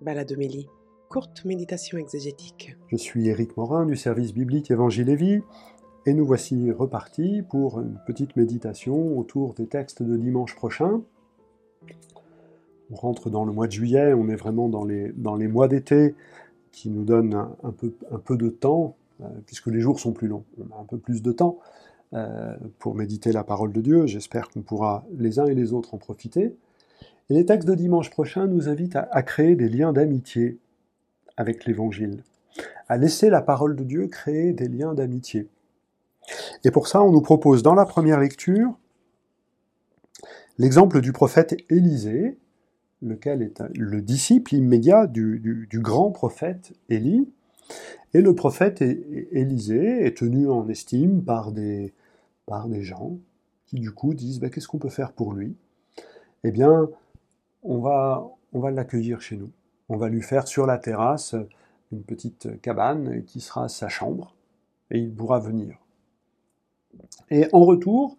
Baladomélie, courte méditation exégétique. Je suis Éric Morin du service biblique Évangile et Vie, et nous voici repartis pour une petite méditation autour des textes de dimanche prochain. On rentre dans le mois de juillet, on est vraiment dans les, dans les mois d'été qui nous donnent un, peu, un peu de temps, euh, puisque les jours sont plus longs. On a un peu plus de temps euh, pour méditer la parole de Dieu. J'espère qu'on pourra les uns et les autres en profiter. Les textes de dimanche prochain nous invitent à, créer des liens d'amitié avec l'Évangile, à laisser la parole de Dieu créer des liens d'amitié. Et pour ça, on nous propose dans la première lecture l'exemple du prophète Élisée, lequel est le disciple immédiat du, grand prophète Élie. Et le prophète Élisée est tenu en estime par des, par des gens qui du coup disent bah, qu'est-ce qu'on peut faire pour lui? Eh bien, on va, on va l'accueillir chez nous. On va lui faire sur la terrasse une petite cabane qui sera sa chambre, et il pourra venir. Et en retour,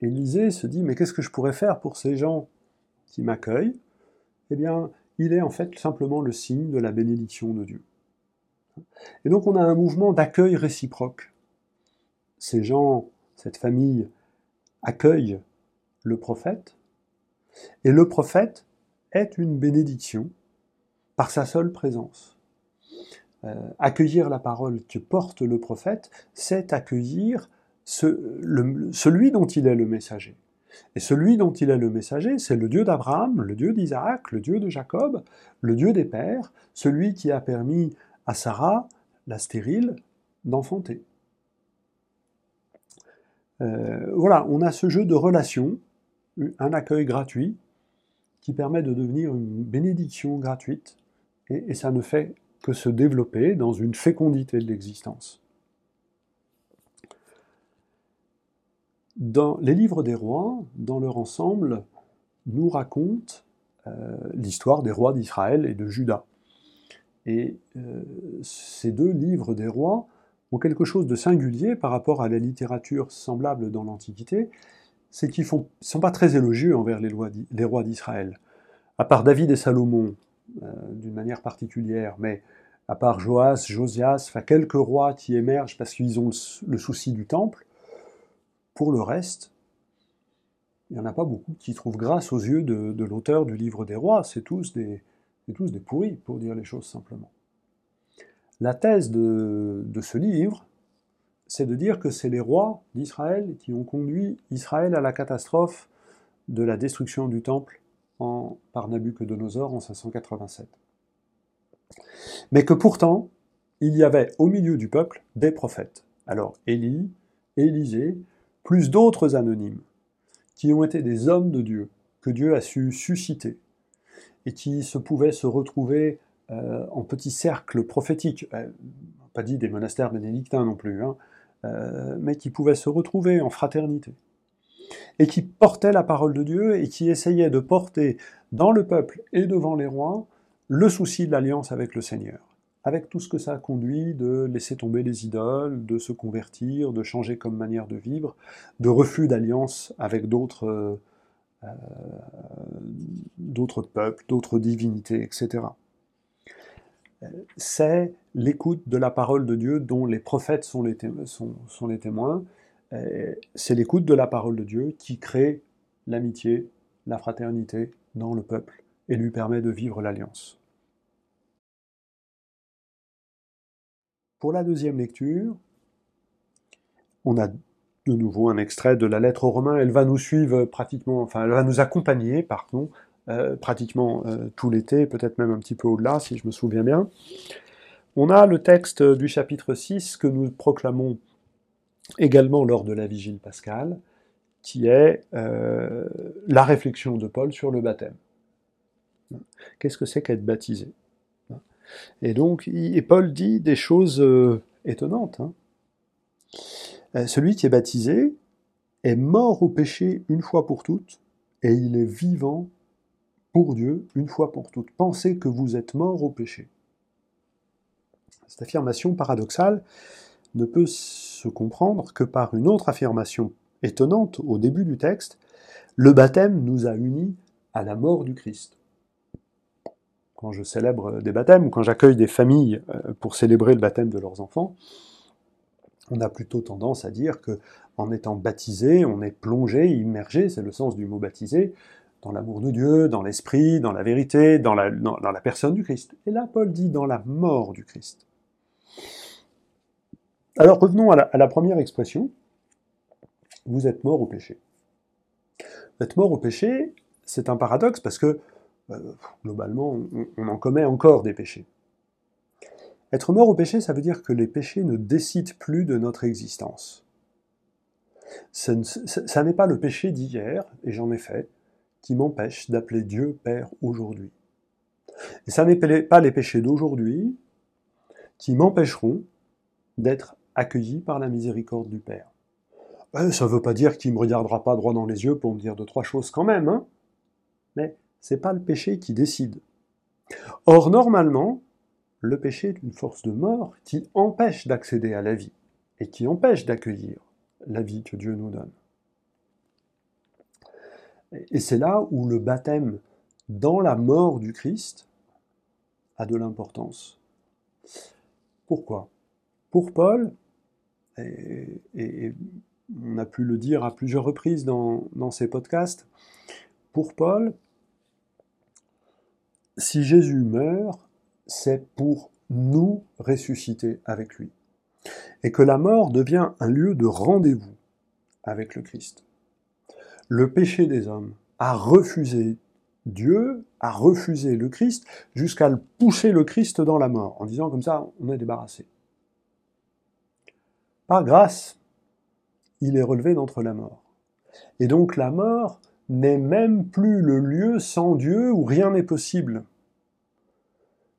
Élisée se dit, mais qu'est-ce que je pourrais faire pour ces gens qui m'accueillent? Eh bien, il est en fait simplement le signe de la bénédiction de Dieu. Et donc on a un mouvement d'accueil réciproque. Ces gens, cette famille, accueillent le prophète, et le prophète est une bénédiction par sa seule présence. Euh, accueillir la parole que porte le prophète, c'est accueillir celui dont il est le messager. Et celui dont il est le messager, c'est le Dieu d'Abraham, le Dieu d'Isaac, le Dieu de Jacob, le Dieu des pères, celui qui a permis à Sarah, la stérile, d'enfanter. Euh, voilà, on a ce jeu de relations, un accueil gratuit, qui permet de devenir une bénédiction gratuite, et, ça ne fait que se développer dans une fécondité de l'existence. Les livres des rois, dans leur ensemble, nous racontent euh, l'histoire des rois d'Israël et de Juda. Et euh, ces deux livres des rois ont quelque chose de singulier par rapport à la littérature semblable dans l'Antiquité, c'est qu'ils ne sont pas très élogieux envers les, rois d'Israël. À part David et Salomon, euh, d'une manière particulière, mais à part Joas, Josias, enfin quelques rois qui émergent parce qu'ils ont le, souci du temple, pour le reste, il n'y en a pas beaucoup qui trouvent grâce aux yeux de, l'auteur du livre des rois. C'est tous des, tous des pourris, pour dire les choses simplement. La thèse de ce livre, c'est de dire que c'est les rois d'Israël qui ont conduit Israël à la catastrophe de la destruction du temple par Nabucodonosor en 587. Mais que pourtant, il y avait au milieu du peuple des prophètes. Alors Élie, Élisée, plus d'autres anonymes, qui ont été des hommes de Dieu, que Dieu a su susciter, et qui se pouvaient se retrouver euh, en petits cercles prophétiques, euh, pas dit des monastères bénédictins non plus, hein, euh, mais qui pouvaient se retrouver en fraternité, et qui portaient la parole de Dieu et qui essayaient de porter dans le peuple et devant les rois le souci de l'alliance avec le Seigneur, avec tout ce que ça a conduit de laisser tomber les idoles, de se convertir, de changer comme manière de vivre, de refus d'alliance avec d'autres euh, d'autres peuples, d'autres divinités, etc c'est l'écoute de la parole de Dieu dont les prophètes sont les, témoins. C'est l'écoute de la parole de Dieu qui crée l'amitié, la fraternité dans le peuple et lui permet de vivre l'alliance. Pour la deuxième lecture, on a de nouveau un extrait de la lettre aux Romains. Elle va nous suivre pratiquement, enfin, elle va nous accompagner, pardon, euh, pratiquement euh, tout l'été, peut-être même un petit peu au-delà, si je me souviens bien. On a le texte du chapitre 6 que nous proclamons également lors de la vigile pascale, qui est euh, la réflexion de Paul sur le baptême. Qu'est-ce que c'est qu'être baptisé? Et donc, et Paul dit des choses étonnantes. Hein. celui qui est baptisé est mort au péché une fois pour toutes, et il est vivant Dieu une fois pour toutes. Pensez que vous êtes mort au péché. Cette affirmation paradoxale ne peut se comprendre que par une autre affirmation étonnante au début du texte. Le baptême nous a unis à la mort du Christ. quand je célèbre des baptêmes quand j'accueille des familles euh, pour célébrer le baptême de leurs enfants, on a plutôt tendance à dire que en étant baptisé, on est plongé, immergé, c'est le sens du mot baptisé, dans l'amour de Dieu, dans l'esprit, dans la vérité, dans la, personne du Christ. Et là, Paul dit dans la mort du Christ. Alors revenons à la, première expression. Vous êtes mort au péché. Vous êtes mort au péché, c'est un paradoxe parce que euh, globalement, on, en commet encore des péchés. Être mort au péché, ça veut dire que les péchés ne décident plus de notre existence. Ça, n'est pas le péché d'hier, et j'en ai fait, qui m'empêche d'appeler Dieu Père aujourd'hui. Et ça n'est pas les péchés d'aujourd'hui qui m'empêcheront d'être accueilli par la miséricorde du Père. Euh, ça ne veut pas dire qu'il ne me regardera pas droit dans les yeux pour me dire deux, trois choses quand même, hein mais c'est pas le péché qui décide. Or, normalement, le péché est une force de mort qui empêche d'accéder à la vie et qui empêche d'accueillir la vie que Dieu nous donne. Et c'est là où le baptême dans la mort du Christ a de l'importance. Pourquoi? Pour Paul, et, on a pu le dire à plusieurs reprises dans, dans ces podcasts, pour Paul, si Jésus meurt, c'est pour nous ressusciter avec lui. Et que la mort devient un lieu de rendez-vous avec le Christ. Le péché des hommes a refusé Dieu, a refusé le Christ, jusqu'à pousser le Christ dans la mort, en disant comme ça, on est débarrassé. Par grâce, il est relevé d'entre la mort. Et donc la mort n'est même plus le lieu sans Dieu où rien n'est possible.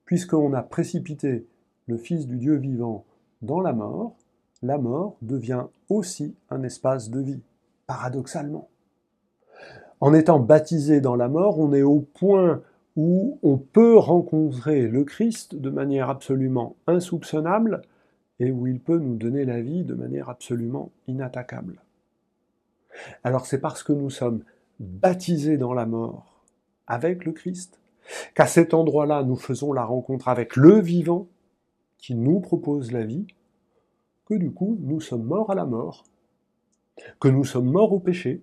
Puisqu'on a précipité le Fils du Dieu vivant dans la mort, la mort devient aussi un espace de vie, paradoxalement. En étant baptisé dans la mort, on est au point où on peut rencontrer le Christ de manière absolument insoupçonnable, et où il peut nous donner la vie de manière absolument inattaquable. Alors c'est parce que nous sommes baptisés dans la mort avec le Christ, qu'à cet endroit-là nous faisons la rencontre avec le vivant qui nous propose la vie, que du coup nous sommes morts à la mort, que nous sommes morts au péché,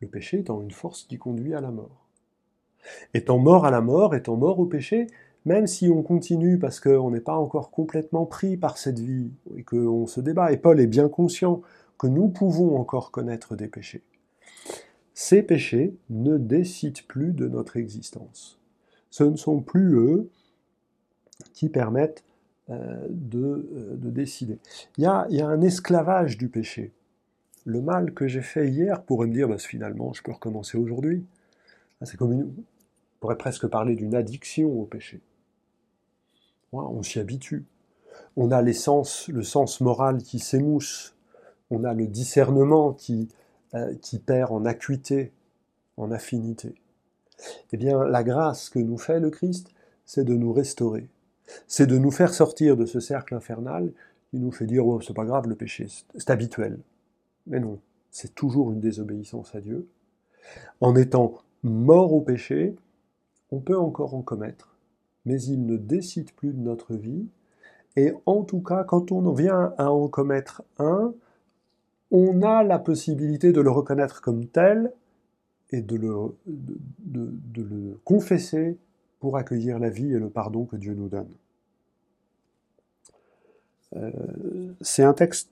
le péché étant une force qui conduit à la mort. Étant mort à la mort, étant mort au péché, même si on continue parce qu'on n'est pas encore complètement pris par cette vie et qu'on se débat, et Paul est bien conscient que nous pouvons encore connaître des péchés, ces péchés ne décident plus de notre existence. Ce ne sont plus eux qui permettent euh, euh, de, décider. Il y, a, un esclavage du péché. Le mal que j'ai fait hier pourrait me dire, bah, finalement, je peux recommencer aujourd'hui. Ah, c'est comme une, on pourrait presque parler d'une addiction au péché on s'y habitue. On a le sens moral qui s'émousse. On a le discernement qui, euh, qui perd en acuité, en affinité. Eh bien, la grâce que nous fait le Christ, c'est de nous restaurer. C'est de nous faire sortir de ce cercle infernal qui nous fait dire oh, c'est pas grave le péché, c'est habituel. Mais non, c'est toujours une désobéissance à Dieu. En étant mort au péché, on peut encore en commettre, mais il ne décide plus de notre vie. Et en tout cas, quand on vient à en commettre un, on a la possibilité de le reconnaître comme tel et de le, confesser pour accueillir la vie et le pardon que Dieu nous donne. Euh, c'est un texte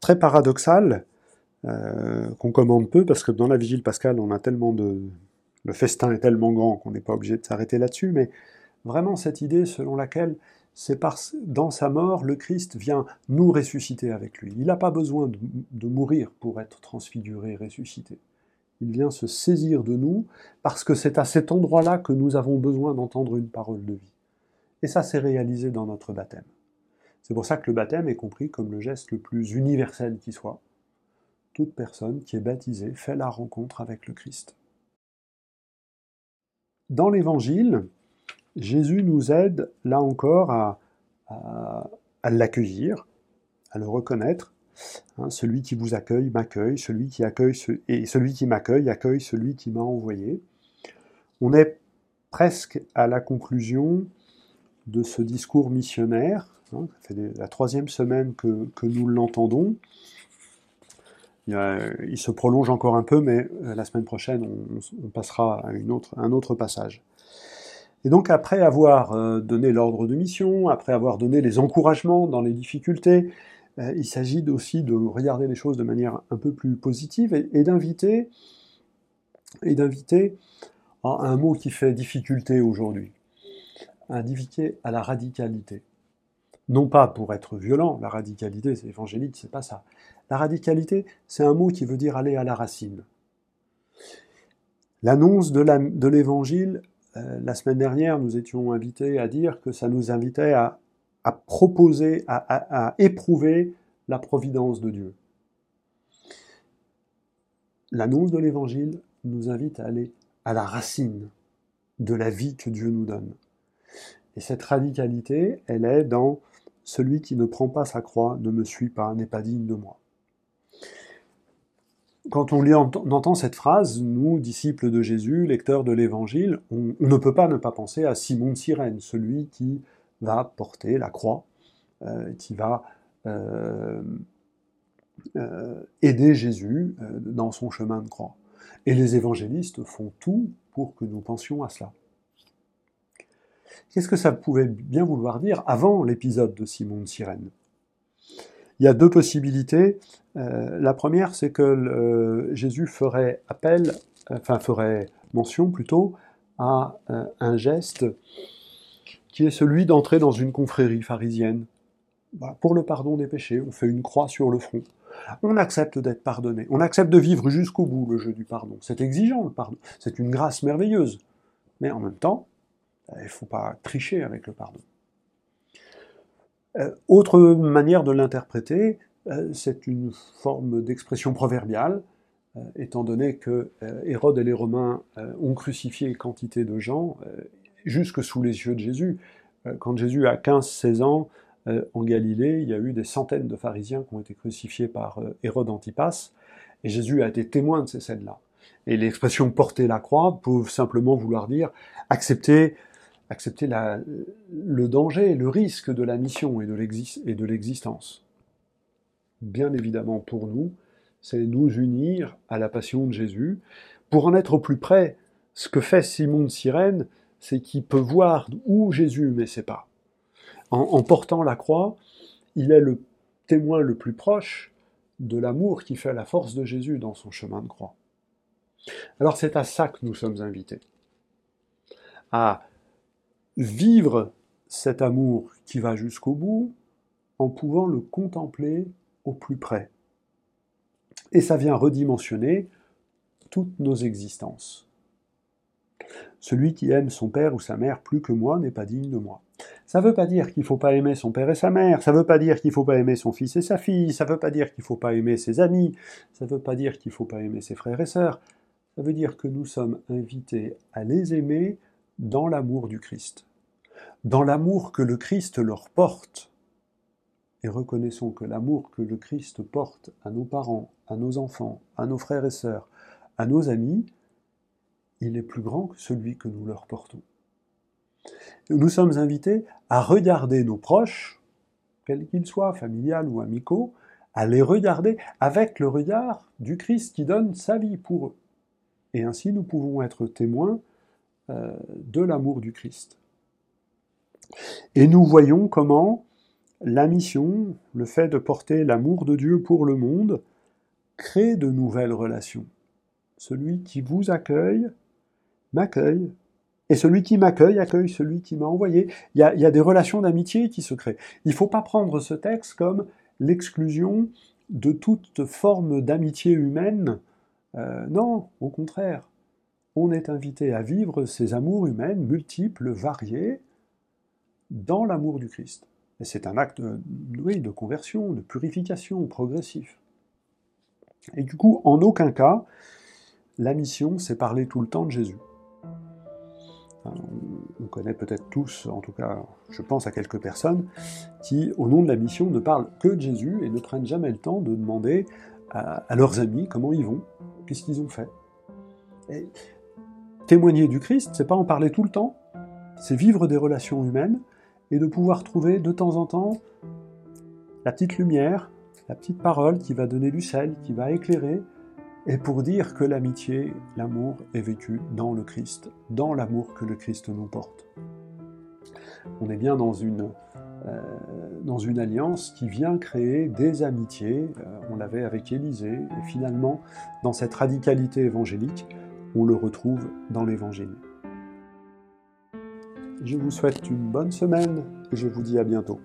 très paradoxal euh, qu'on commande peu parce que dans la vigile pascale, on a tellement de, le festin est tellement grand qu'on n'est pas obligé de s'arrêter là-dessus, mais vraiment cette idée selon laquelle c'est parce dans sa mort, le Christ vient nous ressusciter avec lui. Il n'a pas besoin de, mourir pour être transfiguré, ressuscité. Il vient se saisir de nous parce que c'est à cet endroit-là que nous avons besoin d'entendre une parole de vie. Et ça s'est réalisé dans notre baptême. C'est pour ça que le baptême est compris comme le geste le plus universel qui soit. Toute personne qui est baptisée fait la rencontre avec le Christ. Dans l'Évangile, Jésus nous aide, là encore, à, l'accueillir, à le reconnaître. Hein, celui qui vous accueille m'accueille, celui qui accueille et celui qui m'accueille accueille celui qui m'a envoyé. On est presque à la conclusion de ce discours missionnaire. Hein, ça fait la troisième semaine que, nous l'entendons. Il, se prolonge encore un peu, mais euh, la semaine prochaine, on, passera à un autre passage. Et donc, après avoir euh, donné l'ordre de mission, après avoir donné les encouragements dans les difficultés, euh, il s'agit aussi de regarder les choses de manière un peu plus positive et, d'inviter d'inviter un mot qui fait difficulté aujourd'hui, d'inviter à la radicalité. Non pas pour être violent, la radicalité, c'est évangélique, c'est pas ça. La radicalité, c'est un mot qui veut dire aller à la racine. L'annonce de l'évangile, euh, la semaine dernière, nous étions invités à dire que ça nous invitait à à proposer, à, éprouver la providence de Dieu. L'annonce de l'Évangile nous invite à aller à la racine de la vie que Dieu nous donne. Et cette radicalité, elle est dans celui qui ne prend pas sa croix ne me suit pas, n'est pas digne de moi. Quand on, entend cette phrase, nous, disciples de Jésus, lecteurs de l'Évangile, on, ne peut pas ne pas penser à Simon de Cyrène, celui qui va porter la croix, euh, qui va euh, euh, aider Jésus dans son chemin de croix. Et les évangélistes font tout pour que nous pensions à cela. Qu'est-ce que ça pouvait bien vouloir dire avant l'épisode de Simon de Cyrène? Il y a deux possibilités. la première, c'est que Jésus ferait appel, enfin ferait mention plutôt, à un geste qui est celui d'entrer dans une confrérie pharisienne. Bah, pour le pardon des péchés, on fait une croix sur le front. On accepte d'être pardonné. On accepte de vivre jusqu'au bout le jeu du pardon. C'est exigeant le pardon. C'est une grâce merveilleuse. Mais en même temps, il ne faut pas tricher avec le pardon. Euh, autre manière de l'interpréter, euh, c'est une forme d'expression proverbiale, euh, étant donné que Hérode et les Romains ont crucifié quantité de gens, jusque sous les yeux de Jésus. Quand Jésus a 15-16 ans, en Galilée, il y a eu des centaines de pharisiens qui ont été crucifiés par Hérode Antipas, et Jésus a été témoin de ces scènes-là. Et l'expression porter la croix peut simplement vouloir dire accepter, accepter le danger, le risque de la mission et de l'existence. Bien évidemment pour nous, c'est nous unir à la passion de Jésus. Pour en être au plus près, ce que fait Simon de Cyrène, c'est qu'il peut voir où Jésus met ses pas. En, portant la croix, il est le témoin le plus proche de l'amour qui fait la force de Jésus dans son chemin de croix. Alors c'est à ça que nous sommes invités, à vivre cet amour qui va jusqu'au bout en pouvant le contempler au plus près. Et ça vient redimensionner toutes nos existences. Celui qui aime son père ou sa mère plus que moi n'est pas digne de moi. Ça ne veut pas dire qu'il ne faut pas aimer son père et sa mère, ça ne veut pas dire qu'il ne faut pas aimer son fils et sa fille, ça ne veut pas dire qu'il ne faut pas aimer ses amis, ça ne veut pas dire qu'il ne faut pas aimer ses frères et sœurs, ça veut dire que nous sommes invités à les aimer dans l'amour du Christ, dans l'amour que le Christ leur porte. Et reconnaissons que l'amour que le Christ porte à nos parents, à nos enfants, à nos frères et sœurs, à nos amis, il est plus grand que celui que nous leur portons. Nous sommes invités à regarder nos proches, quels qu'ils soient, familiales ou amicaux, à les regarder avec le regard du Christ qui donne sa vie pour eux. Et ainsi nous pouvons être témoins de l'amour du Christ. Et nous voyons comment la mission, le fait de porter l'amour de Dieu pour le monde, crée de nouvelles relations. Celui qui vous accueille m'accueille. Et celui qui m'accueille accueille celui qui m'a envoyé. Il y, a, des relations d'amitié qui se créent. Il ne faut pas prendre ce texte comme l'exclusion de toute forme d'amitié humaine. Euh, non, au contraire. On est invité à vivre ces amours humaines multiples, variés, dans l'amour du Christ. Et c'est un acte oui, de conversion, de purification progressif. Et du coup, en aucun cas, la mission, c'est parler tout le temps de Jésus on connaît peut-être tous, en tout cas je pense à quelques personnes, qui au nom de la mission ne parlent que de Jésus et ne prennent jamais le temps de demander à, leurs amis comment ils vont, qu'est-ce qu'ils ont fait. Témoigner du Christ, c'est pas en parler tout le temps, c'est vivre des relations humaines et de pouvoir trouver de temps en temps la petite lumière, la petite parole qui va donner du sel, qui va éclairer, et pour dire que l'amitié, l'amour est vécu dans le Christ, dans l'amour que le Christ nous porte. On est bien dans une, euh, alliance qui vient créer des amitiés. Euh, on l'avait avec Élisée, et finalement, dans cette radicalité évangélique, on le retrouve dans l'Évangile. Je vous souhaite une bonne semaine et je vous dis à bientôt.